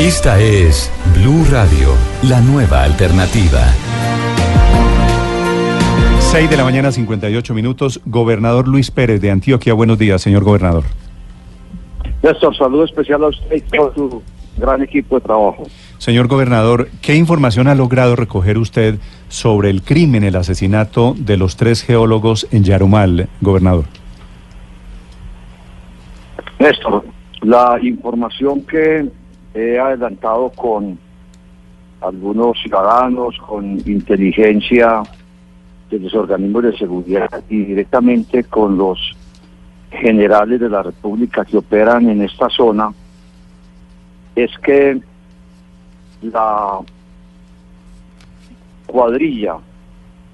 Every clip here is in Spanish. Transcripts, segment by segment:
Esta es Blue Radio, la nueva alternativa. 6 de la mañana, 58 minutos. Gobernador Luis Pérez de Antioquia. Buenos días, señor gobernador. Néstor, saludo especial a usted y todo su gran equipo de trabajo. Señor gobernador, ¿qué información ha logrado recoger usted sobre el crimen, el asesinato de los tres geólogos en Yarumal, gobernador? Néstor, la información que he adelantado con algunos ciudadanos, con inteligencia de los organismos de seguridad y directamente con los generales de la República que operan en esta zona, es que la cuadrilla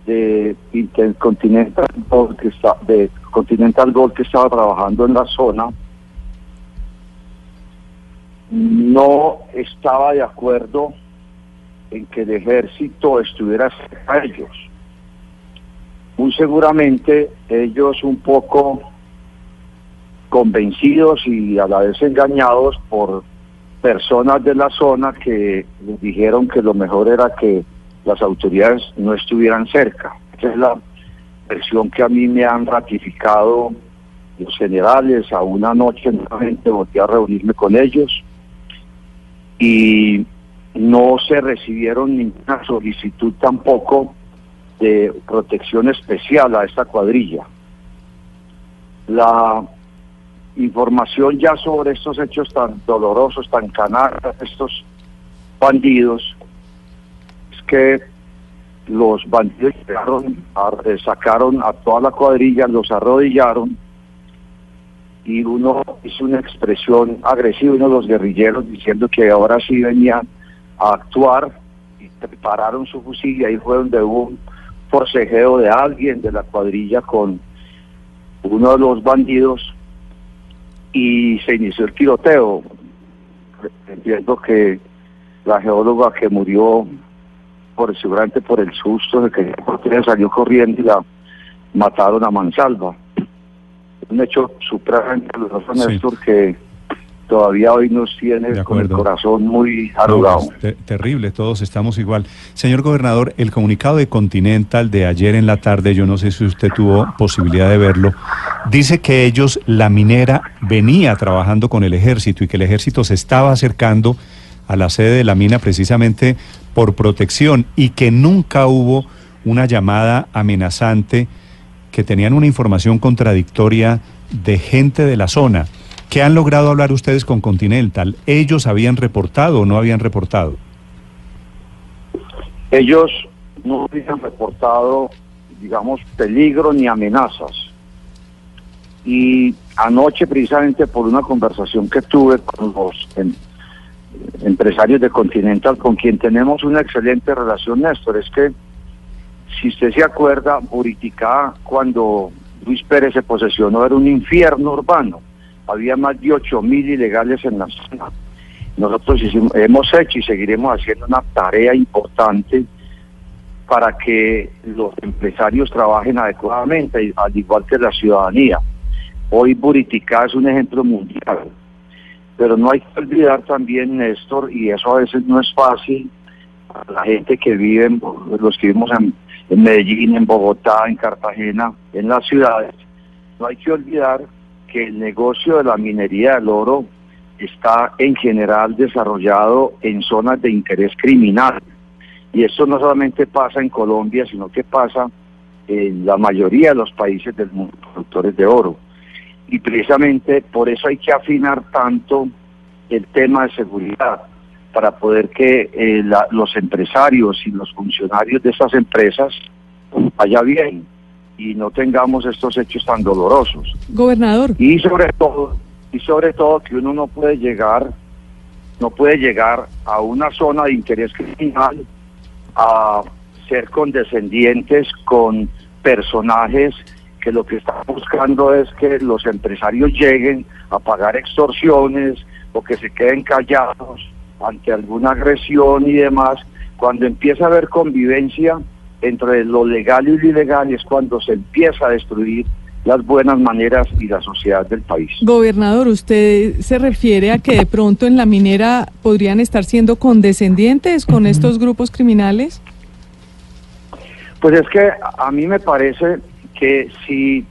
de Continental Gold que estaba trabajando en la zona no estaba de acuerdo en que el ejército estuviera cerca de ellos. Muy seguramente ellos un poco convencidos y a la vez engañados por personas de la zona que les dijeron que lo mejor era que las autoridades no estuvieran cerca. Esa es la versión que a mí me han ratificado los generales. A una noche nuevamente volví a reunirme con ellos y no se recibieron ninguna solicitud tampoco de protección especial a esta cuadrilla. La información ya sobre estos hechos tan dolorosos, tan canales, estos bandidos, es que los bandidos sacaron a toda la cuadrilla, los arrodillaron y uno hizo una expresión agresiva, uno de los guerrilleros diciendo que ahora sí venían a actuar y prepararon su fusil y ahí fue donde hubo un forcejeo de alguien de la cuadrilla con uno de los bandidos y se inició el tiroteo. Entiendo que la geóloga que murió por seguramente por el susto de que salió corriendo y la mataron a mansalva. Un hecho supremamente doloroso, Néstor, que todavía hoy nos tiene con el corazón muy arrugado. Pues, terrible, todos estamos igual. Señor gobernador, el comunicado de Continental de ayer en la tarde, yo no sé si usted tuvo posibilidad de verlo, dice que ellos, la minera, venía trabajando con el ejército y que el ejército se estaba acercando a la sede de la mina precisamente por protección y que nunca hubo una llamada amenazante, que tenían una información contradictoria de gente de la zona. ¿Qué han logrado hablar ustedes con Continental? ¿Ellos habían reportado o no habían reportado? Ellos no habían reportado, digamos, peligro ni amenazas. Y anoche, precisamente por una conversación que tuve con los em, empresarios de Continental, con quien tenemos una excelente relación, Néstor, es que, si usted se acuerda, Buriticá, cuando Luis Pérez se posesionó, era un infierno urbano había más de 8 mil ilegales en la zona. Nosotros hemos hecho y seguiremos haciendo una tarea importante para que los empresarios trabajen adecuadamente, al igual que la ciudadanía. Hoy Buriticá es un ejemplo mundial, pero no hay que olvidar también, Néstor, y eso a veces no es fácil, a la gente que vive, los que vivimos en, en Medellín, en Bogotá, en Cartagena, en las ciudades, no hay que olvidar que el negocio de la minería del oro está en general desarrollado en zonas de interés criminal. Y esto no solamente pasa en Colombia, sino que pasa en la mayoría de los países del mundo productores de oro. Y precisamente por eso hay que afinar tanto el tema de seguridad, para poder que eh, los empresarios y los funcionarios de esas empresas vaya bien y no tengamos estos hechos tan dolorosos. Gobernador. Y sobre todo, y sobre todo que uno no puede llegar no puede llegar a una zona de interés criminal a ser condescendientes con personajes que lo que están buscando es que los empresarios lleguen a pagar extorsiones o que se queden callados ante alguna agresión y demás. Cuando empieza a haber convivencia entre lo legal y lo ilegal es cuando se empieza a destruir las buenas maneras y la sociedad del país. Gobernador, ¿usted se refiere a que de pronto en la minera podrían estar siendo condescendientes con estos grupos criminales? Pues es que a mí me parece que si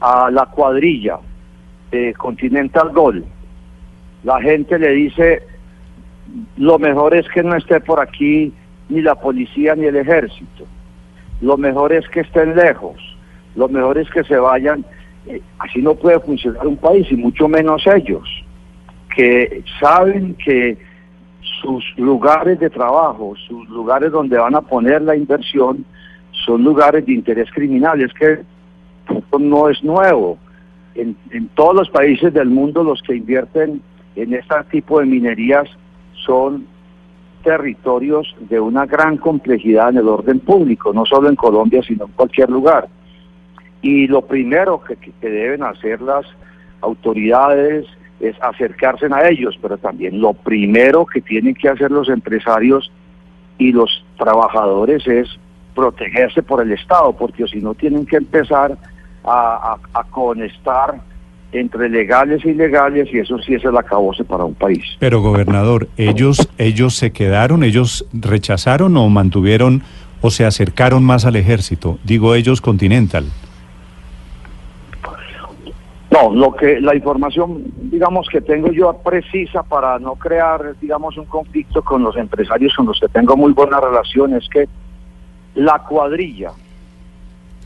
a la cuadrilla de Continental Gold la gente le dice lo mejor es que no esté por aquí ni la policía ni el ejército, lo mejor es que estén lejos, lo mejor es que se vayan, eh, así no puede funcionar un país y mucho menos ellos, que saben que sus lugares de trabajo, sus lugares donde van a poner la inversión, son lugares de interés criminal. Es que esto no es nuevo. En, en todos los países del mundo los que invierten en este tipo de minerías son territorios de una gran complejidad en el orden público, no solo en Colombia, sino en cualquier lugar. Y lo primero que, que deben hacer las autoridades es acercarse a ellos, pero también lo primero que tienen que hacer los empresarios y los trabajadores es protegerse por el Estado, porque si no tienen que empezar a, a, a conectar entre legales e ilegales y eso sí es el acabose para un país. Pero gobernador, ellos ellos se quedaron, ellos rechazaron o mantuvieron o se acercaron más al ejército, digo ellos Continental. No, lo que la información, digamos que tengo yo precisa para no crear, digamos, un conflicto con los empresarios con los que tengo muy buena relación es que la cuadrilla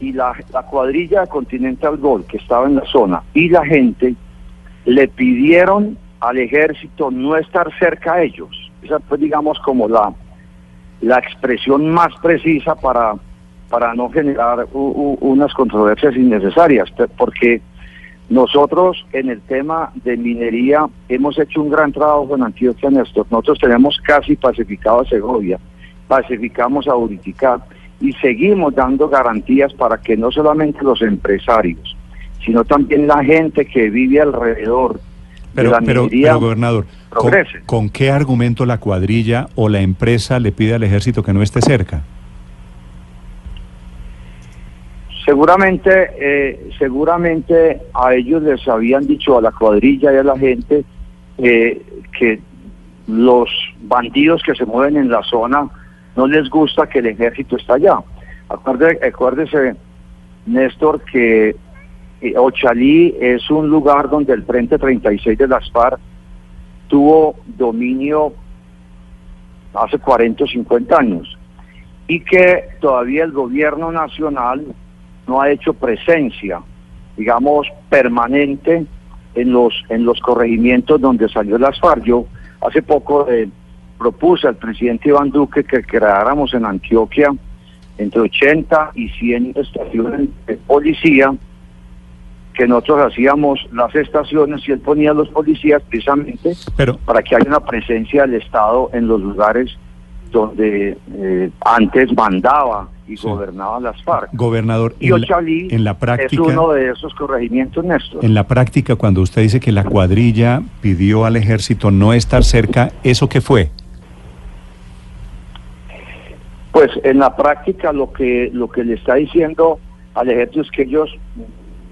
y la, la cuadrilla Continental Gold que estaba en la zona y la gente le pidieron al ejército no estar cerca a ellos. Esa fue, digamos, como la, la expresión más precisa para, para no generar unas controversias innecesarias, porque nosotros en el tema de minería hemos hecho un gran trabajo en Antioquia, Néstor. Nosotros tenemos casi pacificado a Segovia, pacificamos a Uriticá y seguimos dando garantías para que no solamente los empresarios, sino también la gente que vive alrededor pero, de la pero, pero, gobernador, ¿con, progrese. ¿con qué argumento la cuadrilla o la empresa le pide al ejército que no esté cerca? Seguramente, eh, seguramente a ellos les habían dicho a la cuadrilla y a la gente eh, que los bandidos que se mueven en la zona no les gusta que el ejército está allá. Acuérdese, acuérdese Néstor, que eh, Ochalí es un lugar donde el Frente 36 de las FARC tuvo dominio hace 40 o 50 años y que todavía el gobierno nacional no ha hecho presencia, digamos, permanente en los en los corregimientos donde salió las FARC. Yo hace poco eh, propuse al presidente Iván Duque que creáramos en Antioquia entre 80 y 100 estaciones de policía, que nosotros hacíamos las estaciones y él ponía a los policías precisamente Pero, para que haya una presencia del Estado en los lugares donde eh, antes mandaba y Sí. gobernaba las FARC. gobernador, Y en la, Ochalí en la es práctica, uno de esos corregimientos, Néstor. en la práctica, cuando usted dice que la cuadrilla pidió al ejército no estar cerca, ¿eso qué fue? Pues en la práctica lo que lo que le está diciendo al ejército es que ellos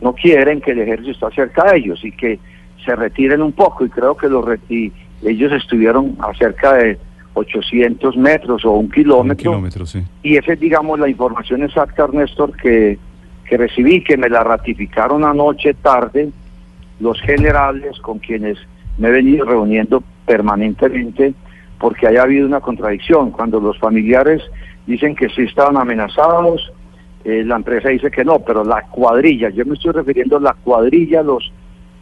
no quieren que el ejército esté cerca de ellos y que se retiren un poco y creo que los ellos estuvieron a cerca de 800 metros o un Un kilómetro kilómetro, sí. y esa es digamos la información exacta Néstor que, que recibí que me la ratificaron anoche tarde los generales con quienes me he venido reuniendo permanentemente porque haya habido una contradicción cuando los familiares dicen que sí estaban amenazados eh, la empresa dice que no pero la cuadrilla yo me estoy refiriendo a la cuadrilla los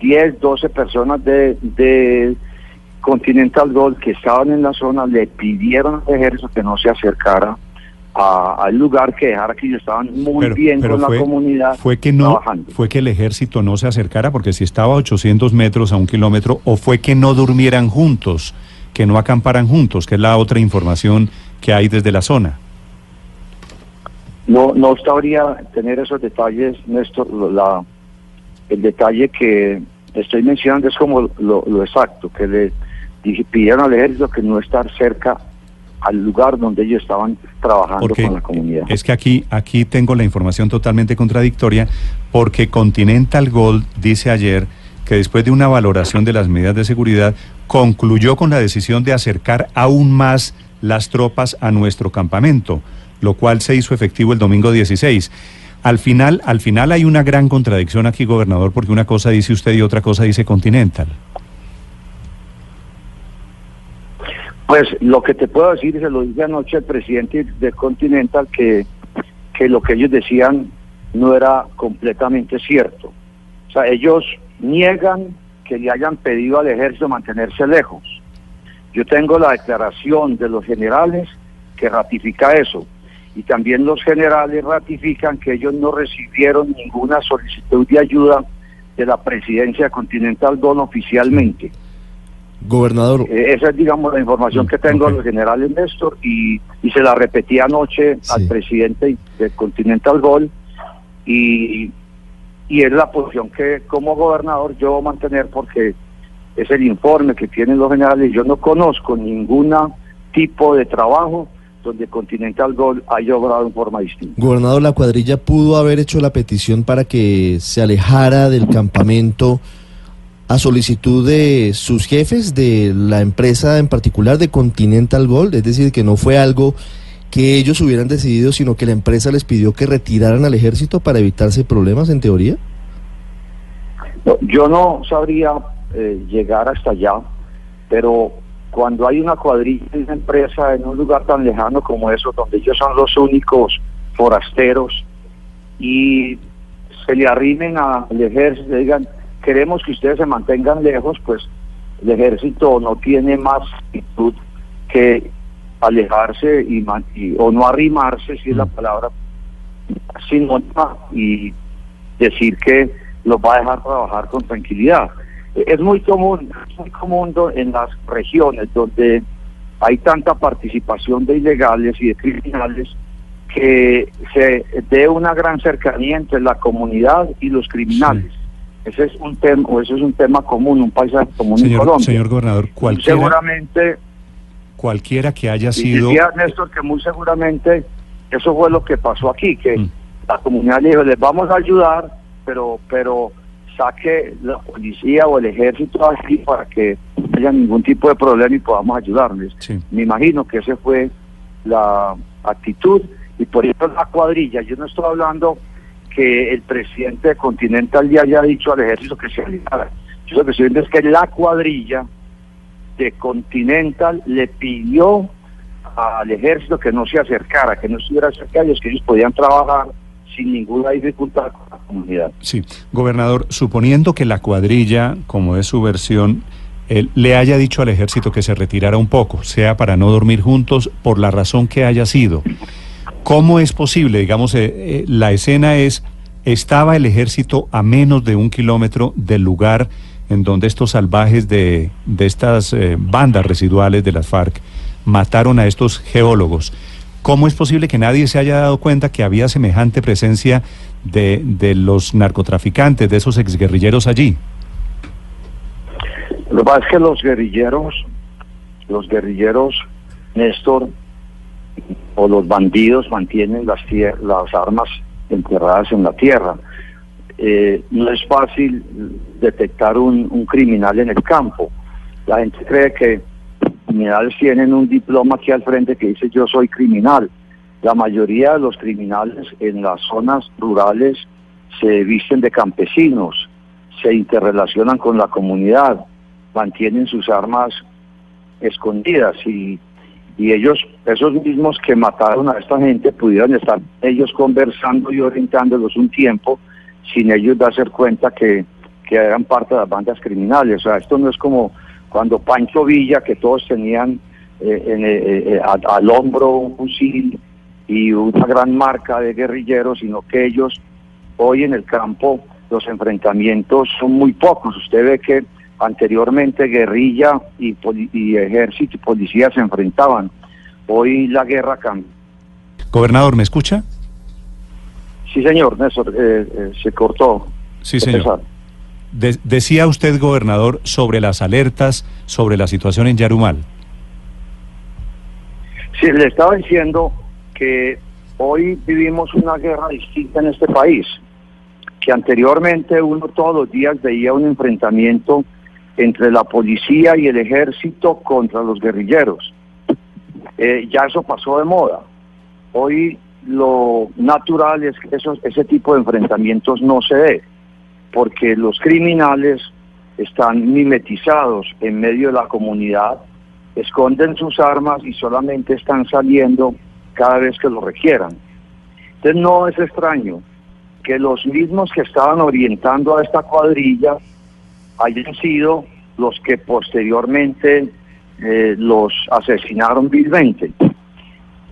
10 12 personas de, de Continental Gold que estaban en la zona le pidieron al ejército que no se acercara al lugar que dejara que ellos estaban muy bien con la comunidad fue que no trabajando. fue que el ejército no se acercara porque si estaba a 800 metros a un kilómetro o fue que no durmieran juntos que no acamparan juntos, que es la otra información que hay desde la zona. No, no sabría tener esos detalles, Néstor. La, el detalle que estoy mencionando es como lo, lo exacto, que le dije, pidieron al ejército que no estar cerca al lugar donde ellos estaban trabajando Porque con la comunidad. es que aquí, aquí tengo la información totalmente contradictoria, porque Continental Gold dice ayer que después de una valoración de las medidas de seguridad, concluyó con la decisión de acercar aún más las tropas a nuestro campamento, lo cual se hizo efectivo el domingo 16. Al final, al final hay una gran contradicción aquí, gobernador, porque una cosa dice usted y otra cosa dice Continental. Pues lo que te puedo decir, se lo dije anoche al presidente de Continental, que, que lo que ellos decían no era completamente cierto. O sea, ellos niegan que le hayan pedido al ejército mantenerse lejos. Yo tengo la declaración de los generales que ratifica eso. Y también los generales ratifican que ellos no recibieron ninguna solicitud de ayuda de la presidencia de Continental Don oficialmente. Gobernador, Eh, esa es, digamos, la información que tengo de los generales Néstor y, y se la repetí anoche Sí. al presidente de Continental Gold y, y es la posición que como gobernador yo voy a mantener porque es el informe que tienen los generales. Yo no conozco ningún tipo de trabajo donde Continental Gold haya obrado en forma distinta. gobernador, la cuadrilla pudo haber hecho la petición para que se alejara del campamento a solicitud de sus jefes, de la empresa en particular de Continental Gold, es decir, que no fue algo que ellos hubieran decidido, sino que la empresa les pidió que retiraran al ejército para evitarse problemas, en teoría. Yo no sabría eh, llegar hasta allá, pero cuando hay una cuadrilla de una empresa en un lugar tan lejano como eso, donde ellos son los únicos forasteros y se le arrimen al ejército y le digan, queremos que ustedes se mantengan lejos, pues el ejército no tiene más actitud que alejarse y, y- o no arrimarse, si es la palabra sinónima, y decir que los va a dejar trabajar con tranquilidad. Eh, Es muy común, es muy común en las regiones donde hay tanta participación de ilegales y de criminales que se dé una gran cercanía entre la comunidad y los criminales. Ese es un tema, o ese es un tema común, un paisaje común en Señor, Colombia. señor gobernador, cualquiera, seguramente cualquiera que haya y sido... decía Néstor que muy seguramente eso fue lo que pasó aquí, que Mm. la comunidad le dijo, les vamos a ayudar, pero pero saque la policía o el ejército aquí para que no haya ningún tipo de problema y podamos ayudarles. Sí. Me imagino que esa fue la actitud y por eso la cuadrilla, yo no estoy hablando que el presidente de Continental le haya dicho al ejército que se alejara. Yo lo que estoy viendo es que la cuadrilla de Continental le pidió al ejército que no se acercara, que no estuviera cerca de ellos, que ellos podían trabajar sin ninguna dificultad con la comunidad. Sí, gobernador, suponiendo que la cuadrilla, como es su versión, él le haya dicho al ejército que se retirara un poco, sea para no dormir juntos, por la razón que haya sido. ¿Cómo es posible? Digamos, eh, eh, la escena es, estaba el ejército a menos de un kilómetro del lugar en donde estos salvajes de, de estas eh, bandas residuales de las FARC mataron a estos geólogos. ¿Cómo es posible que nadie se haya dado cuenta que había semejante presencia de, de los narcotraficantes, de esos exguerrilleros allí? Lo que pasa es que los guerrilleros, los guerrilleros, Néstor, o los bandidos mantienen las, las armas enterradas en la tierra. Eh, no es fácil detectar un, criminal en el campo. La gente cree que criminales tienen un diploma aquí al frente que dice yo soy criminal. La mayoría de los criminales en las zonas rurales se visten de campesinos, se interrelacionan con la comunidad, mantienen sus armas escondidas y, y ellos, esos mismos que mataron a esta gente, pudieron estar ellos conversando y orientándolos un tiempo sin ellos darse cuenta que, que eran parte de las bandas criminales. O sea, esto no es como cuando Pancho Villa, que todos tenían eh, eh, eh, a- al hombro un fusil y una gran marca de guerrilleros, sino que ellos hoy en el campo los enfrentamientos son muy pocos. Usted ve que Anteriormente guerrilla y, y ejército y policía se enfrentaban. Hoy la guerra cambió. Gobernador, ¿me escucha? Sí, señor, Néstor, eh, eh, se cortó. Sí, señor. De- decía usted, gobernador, sobre las alertas, sobre la situación en Yarumal. Sí, le estaba diciendo que hoy vivimos una guerra distinta en este país, que anteriormente uno todos los días veía un enfrentamiento entre la policía y el ejército contra los guerrilleros. Eh, ya eso pasó de moda. Hoy lo natural es que esos, ese tipo de enfrentamientos no se dé, porque los criminales están mimetizados en medio de la comunidad, esconden sus armas y solamente están saliendo cada vez que lo requieran. Entonces no es extraño que los mismos que estaban orientando a esta cuadrilla hayan sido los que posteriormente eh, los asesinaron vilmente.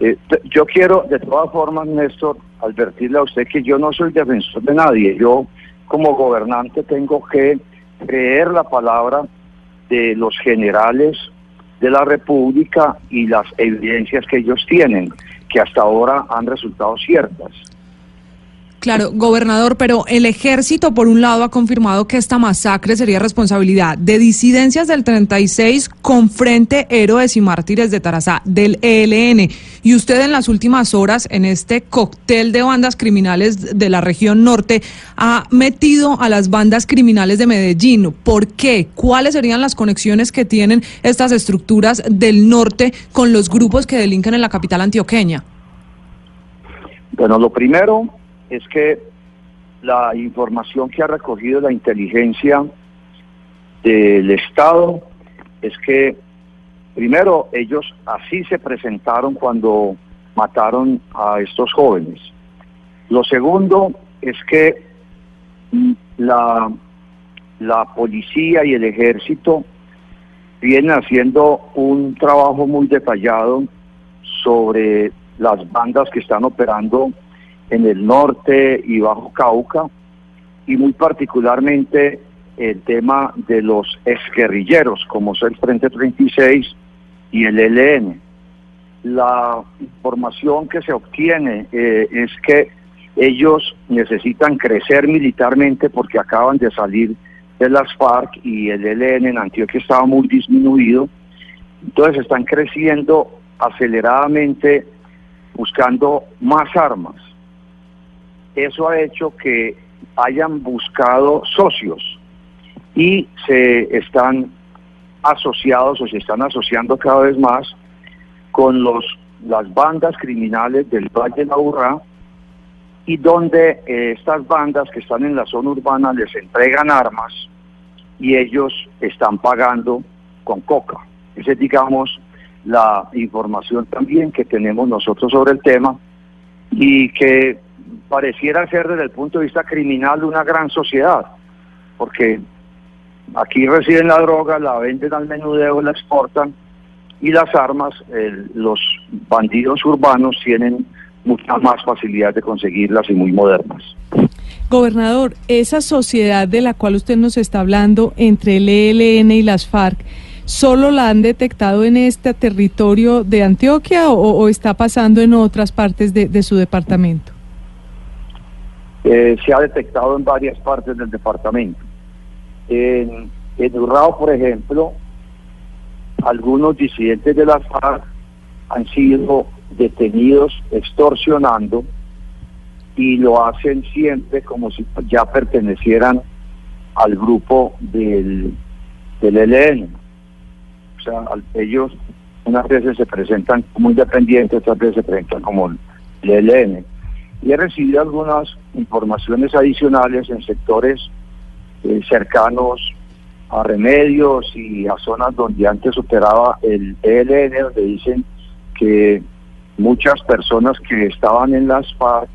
Eh, yo quiero, de todas formas, Néstor, advertirle a usted que yo no soy defensor de nadie. Yo, como gobernante, tengo que creer la palabra de los generales de la República y las evidencias que ellos tienen, que hasta ahora han resultado ciertas. Claro, gobernador, pero el ejército, por un lado, ha confirmado que esta masacre sería responsabilidad de disidencias del 36 con Frente Héroes y Mártires de Tarazá, del ELN. Y usted en las últimas horas, en este cóctel de bandas criminales de la región norte, ha metido a las bandas criminales de Medellín. ¿Por qué? ¿Cuáles serían las conexiones que tienen estas estructuras del norte con los grupos que delinquen en la capital antioqueña? Bueno, lo primero es que la información que ha recogido la inteligencia del Estado es que, primero, ellos así se presentaron cuando mataron a estos jóvenes. Lo segundo es que mm, la, la policía y el ejército vienen haciendo un trabajo muy detallado sobre las bandas que están operando en el norte y bajo Cauca y muy particularmente el tema de los exguerrilleros como es el Frente 36 y el ELN. La información que se obtiene eh, es que ellos necesitan crecer militarmente porque acaban de salir de las FARC y el ELN en Antioquia estaba muy disminuido. Entonces están creciendo aceleradamente buscando más armas. Eso ha hecho que hayan buscado socios y se están asociados o se están asociando cada vez más con los las bandas criminales del Valle Urrá y donde eh, estas bandas que están en la zona urbana les entregan armas y ellos están pagando con coca. Esa es, digamos, la información también que tenemos nosotros sobre el tema y que pareciera ser desde el punto de vista criminal una gran sociedad, porque aquí reciben la droga, la venden al menudeo, la exportan y las armas, los bandidos urbanos tienen mucha más facilidad de conseguirlas y muy modernas. Gobernador, esa sociedad de la cual usted nos está hablando entre el ELN y las FARC, ¿solo la han detectado en este territorio de Antioquia o, está pasando en otras partes de su departamento? Eh, se ha detectado en varias partes del departamento. En, en Urrao, por ejemplo, algunos disidentes de las FARC han sido detenidos extorsionando y lo hacen siempre como si ya pertenecieran al grupo del, del ELN. O sea, ellos unas veces se presentan como independientes, otras veces se presentan como el ELN. Y he recibido algunas informaciones adicionales en sectores eh, cercanos a remedios y a zonas donde antes operaba el ELN, donde dicen que muchas personas que estaban en las FARC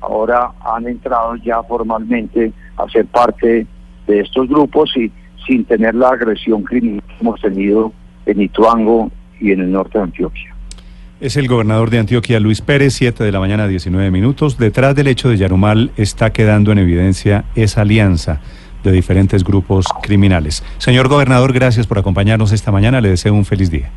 ahora han entrado ya formalmente a ser parte de estos grupos y sin tener la agresión criminal que hemos tenido en Ituango y en el norte de Antioquia. Es el gobernador de Antioquia, Luis Pérez, 7 de la mañana, 19 minutos. Detrás del hecho de Yarumal está quedando en evidencia esa alianza de diferentes grupos criminales. Señor gobernador, gracias por acompañarnos esta mañana. Le deseo un feliz día.